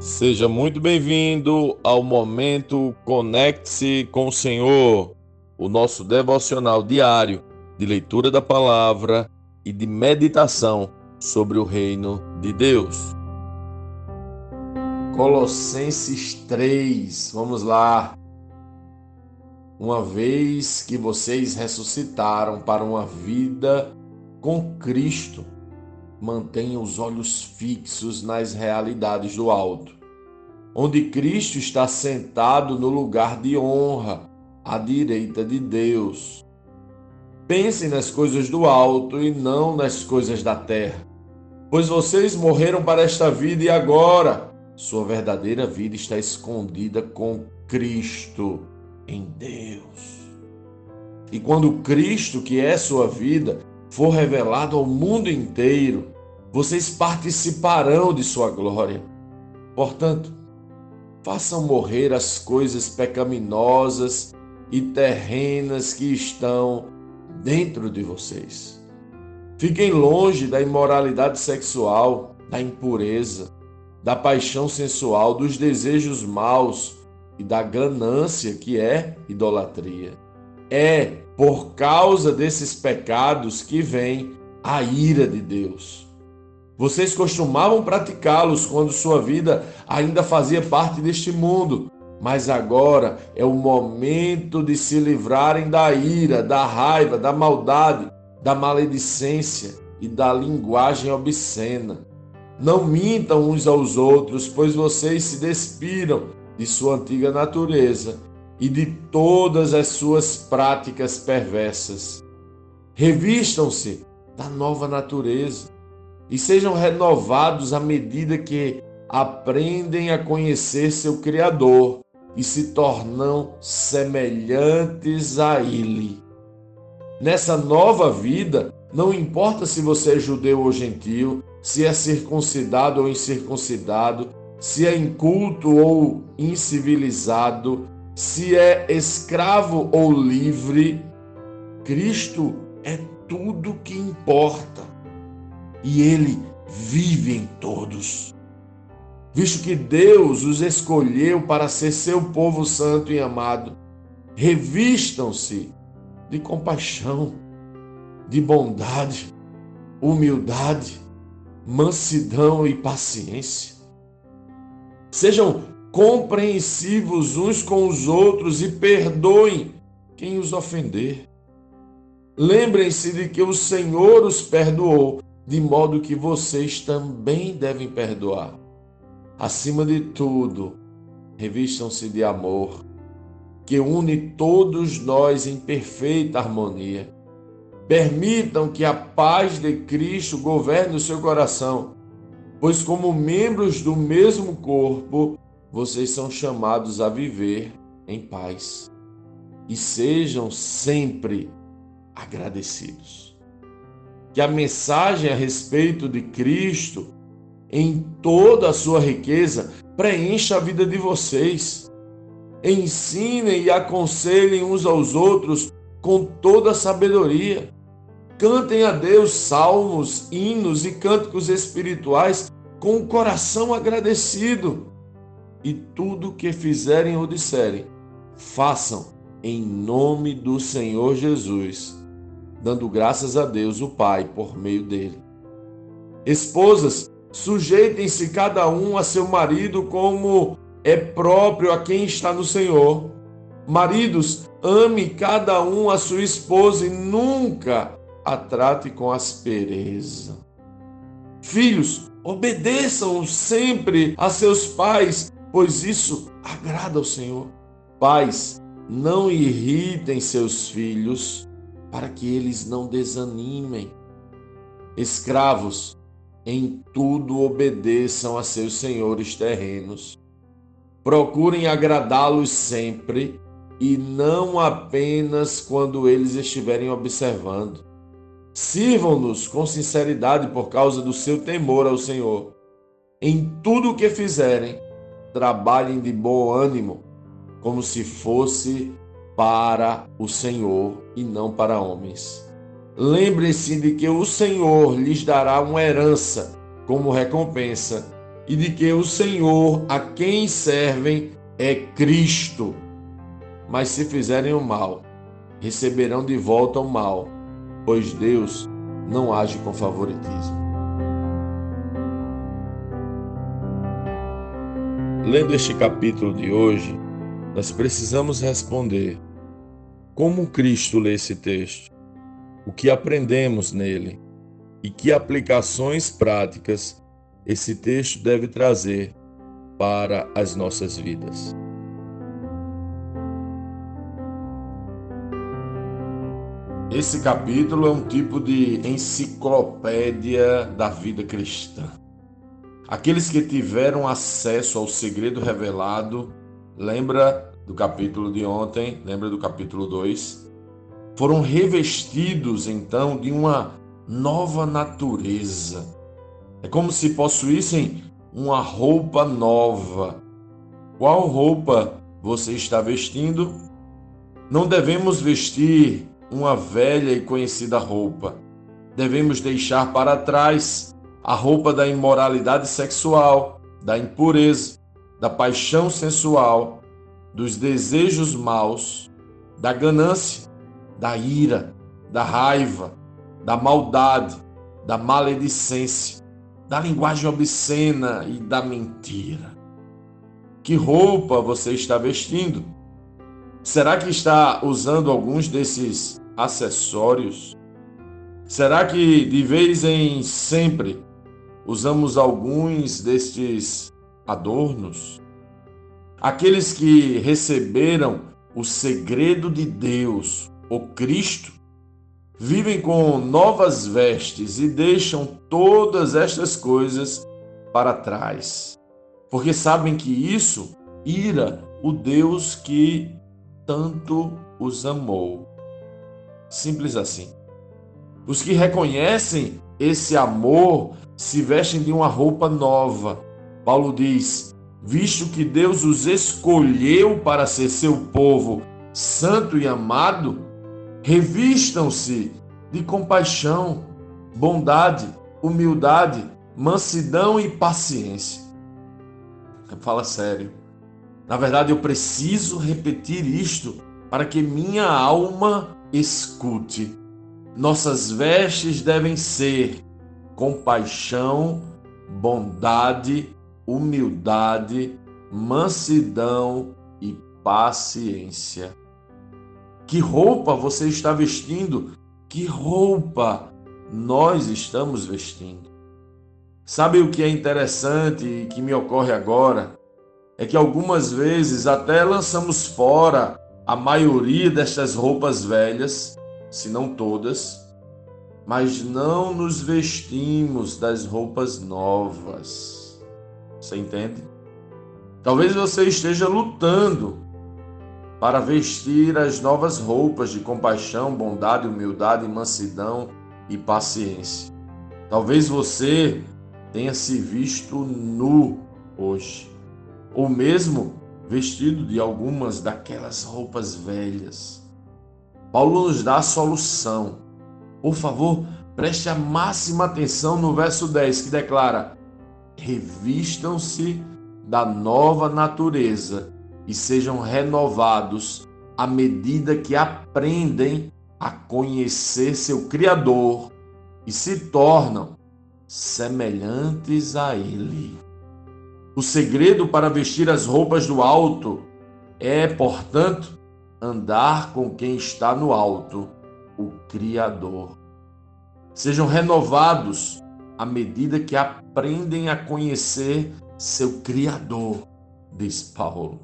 Seja muito bem-vindo ao momento Conecte-se com o Senhor, o nosso devocional diário de leitura da palavra e de meditação sobre o reino de Deus. Colossenses 3, vamos lá. Uma vez que vocês ressuscitaram para uma vida com Cristo, mantenham os olhos fixos nas realidades do alto, onde Cristo está sentado no lugar de honra, à direita de Deus. Pensem nas coisas do alto e não nas coisas da terra, pois vocês morreram para esta vida e agora sua verdadeira vida está escondida com Cristo em Deus. E quando Cristo, que é sua vida, for revelado ao mundo inteiro, vocês participarão de sua glória. Portanto, façam morrer as coisas pecaminosas e terrenas que estão dentro de vocês. Fiquem longe da imoralidade sexual, da impureza, da paixão sensual, dos desejos maus e da ganância, que é idolatria. É por causa desses pecados que vem a ira de Deus. Vocês costumavam praticá-los quando sua vida ainda fazia parte deste mundo, mas agora é o momento de se livrarem da ira, da raiva, da maldade, da maledicência e da linguagem obscena. Não mintam uns aos outros, pois vocês se despiram de sua antiga natureza e de todas as suas práticas perversas. Revistam-se da nova natureza e sejam renovados à medida que aprendem a conhecer seu Criador e se tornam semelhantes a Ele. Nessa nova vida, não importa se você é judeu ou gentio, se é circuncidado ou incircuncidado, se é inculto ou incivilizado, se é escravo ou livre, Cristo é tudo que importa e Ele vive em todos. Visto que Deus os escolheu para ser seu povo santo e amado, revistam-se de compaixão, de bondade, humildade, mansidão e paciência. Sejam compreensivos uns com os outros e perdoem quem os ofender. Lembrem-se de que o Senhor os perdoou, de modo que vocês também devem perdoar. Acima de tudo, revistam-se de amor, que une todos nós em perfeita harmonia. Permitam que a paz de Cristo governe o seu coração, pois, como membros do mesmo corpo, vocês são chamados a viver em paz e sejam sempre agradecidos. Que a mensagem a respeito de Cristo, em toda a sua riqueza, preencha a vida de vocês. Ensinem e aconselhem uns aos outros com toda a sabedoria. Cantem a Deus salmos, hinos e cânticos espirituais com o coração agradecido e tudo que fizerem ou disserem, façam em nome do Senhor Jesus, dando graças a Deus o Pai por meio dele. Esposas, sujeitem-se cada um a seu marido como é próprio a quem está no Senhor. Maridos, ame cada um a sua esposa e nunca a trate com aspereza. Filhos, obedeçam sempre a seus pais pois isso agrada ao Senhor. Pais, não irritem seus filhos para que eles não desanimem. Escravos, em tudo obedeçam a seus senhores terrenos. Procurem agradá-los sempre e não apenas quando eles estiverem observando. Sirvam-nos com sinceridade por causa do seu temor ao Senhor. Em tudo o que fizerem, trabalhem de bom ânimo, como se fosse para o Senhor e não para homens. Lembre-se de que o Senhor lhes dará uma herança como recompensa e de que o Senhor a quem servem é Cristo. Mas se fizerem o mal, receberão de volta o mal, pois Deus não age com favoritismo. Lendo este capítulo de hoje, nós precisamos responder: como Cristo lê esse texto? O que aprendemos nele? E que aplicações práticas esse texto deve trazer para as nossas vidas? Esse capítulo é um tipo de enciclopédia da vida cristã. Aqueles que tiveram acesso ao segredo revelado, lembra do capítulo de ontem, lembra do capítulo 2? Foram revestidos então de uma nova natureza. É como se possuíssem uma roupa nova. Qual roupa você está vestindo? Não devemos vestir uma velha e conhecida roupa. Devemos deixar para trás a roupa da imoralidade sexual, da impureza, da paixão sensual, dos desejos maus, da ganância, da ira, da raiva, da maldade, da maledicência, da linguagem obscena e da mentira. Que roupa você está vestindo? Será que está usando alguns desses acessórios? Será que de vez em sempre usamos alguns destes adornos? Aqueles que receberam o segredo de Deus, o Cristo, vivem com novas vestes e deixam todas estas coisas para trás, porque sabem que isso ira o Deus que tanto os amou. Simples assim. Os que reconhecem esse amor se vestem de uma roupa nova. Paulo diz: visto que Deus os escolheu para ser seu povo santo e amado, revistam-se de compaixão, bondade, humildade, mansidão e paciência. Fala sério. Na verdade, eu preciso repetir isto para que minha alma escute. Nossas vestes devem ser compaixão, bondade, humildade, mansidão e paciência. Que roupa você está vestindo? Que roupa nós estamos vestindo? Sabe o que é interessante e que me ocorre agora? É que algumas vezes até lançamos fora a maioria destas roupas velhas, se não todas, mas não nos vestimos das roupas novas. Você entende? Talvez você esteja lutando para vestir as novas roupas de compaixão, bondade, humildade, mansidão e paciência. Talvez você tenha se visto nu hoje, ou mesmo vestido de algumas daquelas roupas velhas. Paulo nos dá a solução por favor, preste a máxima atenção no verso 10 que declara: Revistam-se da nova natureza e sejam renovados à medida que aprendem a conhecer seu Criador e se tornam semelhantes a Ele. O segredo para vestir as roupas do alto é, portanto, andar com quem está no alto o Criador. Sejam renovados à medida que aprendem a conhecer seu Criador, diz Paulo.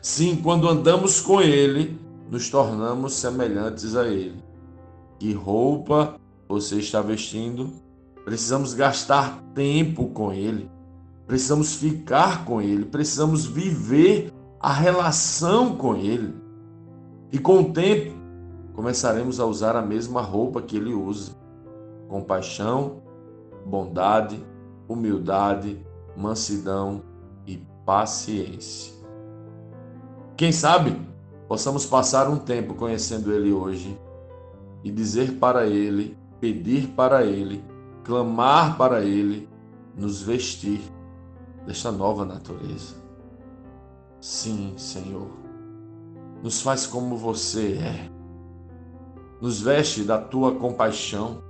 Sim, quando andamos com Ele, nos tornamos semelhantes a Ele. Que roupa você está vestindo? Precisamos gastar tempo com Ele, precisamos ficar com Ele, precisamos viver a relação com Ele. E com o tempo, começaremos a usar a mesma roupa que ele usa: compaixão, bondade, humildade, mansidão e paciência. Quem sabe possamos passar um tempo conhecendo ele hoje e dizer para ele, pedir para ele, clamar para ele, nos vestir desta nova natureza. Sim, Senhor, nos faz como você é, nos veste da tua compaixão,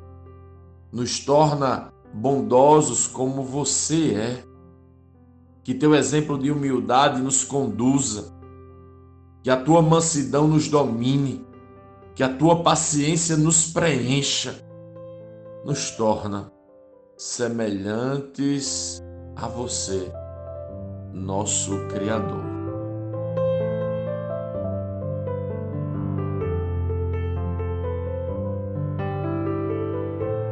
nos torna bondosos como você é. Que teu exemplo de humildade nos conduza, que a tua mansidão nos domine, que a tua paciência nos preencha, nos torna semelhantes a você, nosso Criador.